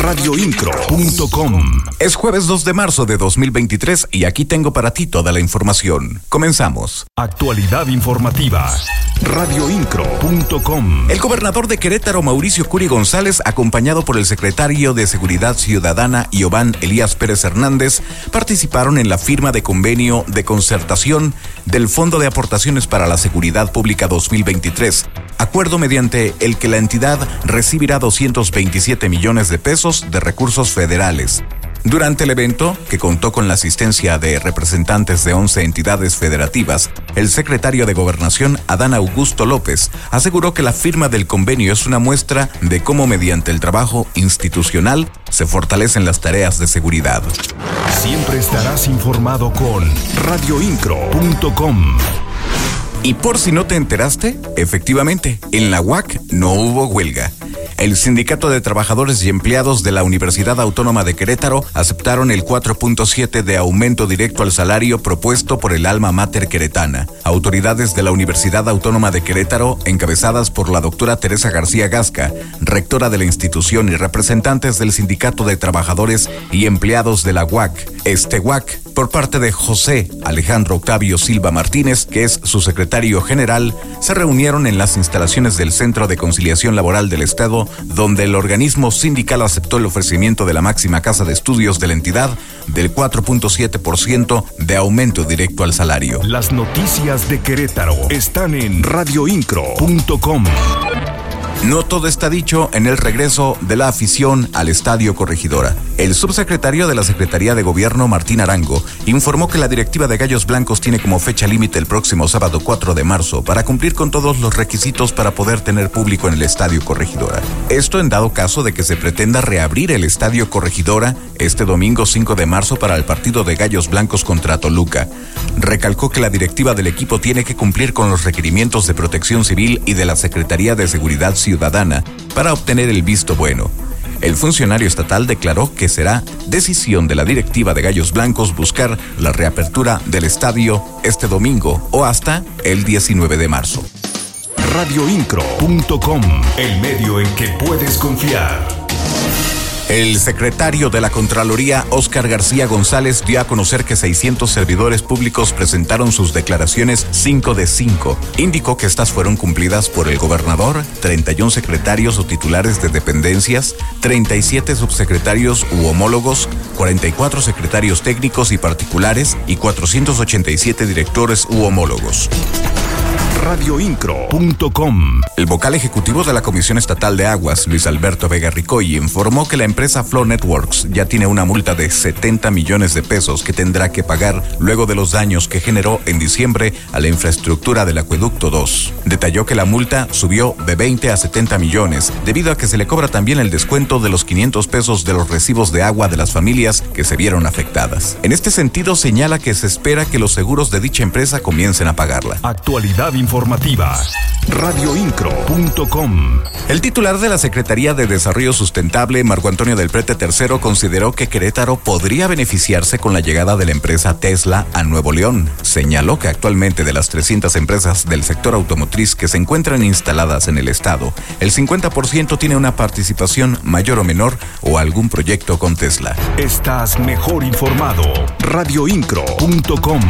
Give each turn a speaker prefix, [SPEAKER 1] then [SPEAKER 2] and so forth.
[SPEAKER 1] Radioincro.com
[SPEAKER 2] Es jueves 2 de marzo de 2023 y aquí tengo para ti toda la información. Comenzamos.
[SPEAKER 1] Actualidad informativa. Radioincro.com
[SPEAKER 2] El gobernador de Querétaro, Mauricio Curi González, acompañado por el secretario de Seguridad Ciudadana, Iobán Elías Pérez Hernández, participaron en la firma de convenio de concertación del Fondo de Aportaciones para la Seguridad Pública 2023, acuerdo mediante el que la entidad recibirá 227 millones de pesos de recursos federales. Durante el evento, que contó con la asistencia de representantes de 11 entidades federativas, el secretario de Gobernación, Adán Augusto López, aseguró que la firma del convenio es una muestra de cómo mediante el trabajo institucional se fortalecen las tareas de seguridad.
[SPEAKER 1] Siempre estarás informado con radioincro.com.
[SPEAKER 2] Y por si no te enteraste, efectivamente, en la UAC no hubo huelga. El Sindicato de Trabajadores y Empleados de la Universidad Autónoma de Querétaro aceptaron el 4.7 de aumento directo al salario propuesto por el alma mater queretana. Autoridades de la Universidad Autónoma de Querétaro, encabezadas por la doctora Teresa García Gasca, rectora de la institución y representantes del Sindicato de Trabajadores y Empleados de la UAC, este UAC, por parte de José Alejandro Octavio Silva Martínez, que es su secretario general, se reunieron en las instalaciones del Centro de Conciliación Laboral del Estado, donde el organismo sindical aceptó el ofrecimiento de la máxima casa de estudios de la entidad del 4.7% de aumento directo al salario.
[SPEAKER 1] Las noticias de Querétaro están en radioincro.com.
[SPEAKER 2] No todo está dicho en el regreso de la afición al Estadio Corregidora. El subsecretario de la Secretaría de Gobierno, Martín Arango, informó que la directiva de Gallos Blancos tiene como fecha límite el próximo sábado 4 de marzo para cumplir con todos los requisitos para poder tener público en el Estadio Corregidora. Esto en dado caso de que se pretenda reabrir el Estadio Corregidora este domingo 5 de marzo para el partido de Gallos Blancos contra Toluca. Recalcó que la directiva del equipo tiene que cumplir con los requerimientos de protección civil y de la Secretaría de Seguridad Ciudadana para obtener el visto bueno. El funcionario estatal declaró que será decisión de la directiva de Gallos Blancos buscar la reapertura del estadio este domingo o hasta el 19 de marzo.
[SPEAKER 1] Radioincro.com, el medio en que puedes confiar.
[SPEAKER 2] El secretario de la Contraloría, Óscar García González, dio a conocer que 600 servidores públicos presentaron sus declaraciones 5 de 5. Indicó que estas fueron cumplidas por el gobernador, 31 secretarios o titulares de dependencias, 37 subsecretarios u homólogos, 44 secretarios técnicos y particulares y 487 directores u homólogos
[SPEAKER 1] radioincro.com.
[SPEAKER 2] El vocal ejecutivo de la Comisión Estatal de Aguas, Luis Alberto Vega Ricoy, informó que la empresa Flow Networks ya tiene una multa de 70 millones de pesos que tendrá que pagar luego de los daños que generó en diciembre a la infraestructura del Acueducto 2. Detalló que la multa subió de 20 a 70 millones debido a que se le cobra también el descuento de los 500 pesos de los recibos de agua de las familias que se vieron afectadas. En este sentido, señala que se espera que los seguros de dicha empresa comiencen a pagarla.
[SPEAKER 1] Actualidad informativa. Radioincro.com.
[SPEAKER 2] El titular de la Secretaría de Desarrollo Sustentable, Marco Antonio del Prete III, consideró que Querétaro podría beneficiarse con la llegada de la empresa Tesla a Nuevo León. Señaló que actualmente de las 300 empresas del sector automotriz que se encuentran instaladas en el estado, el 50% tiene una participación mayor o menor o algún proyecto con Tesla.
[SPEAKER 1] Estás mejor informado. Radioincro.com.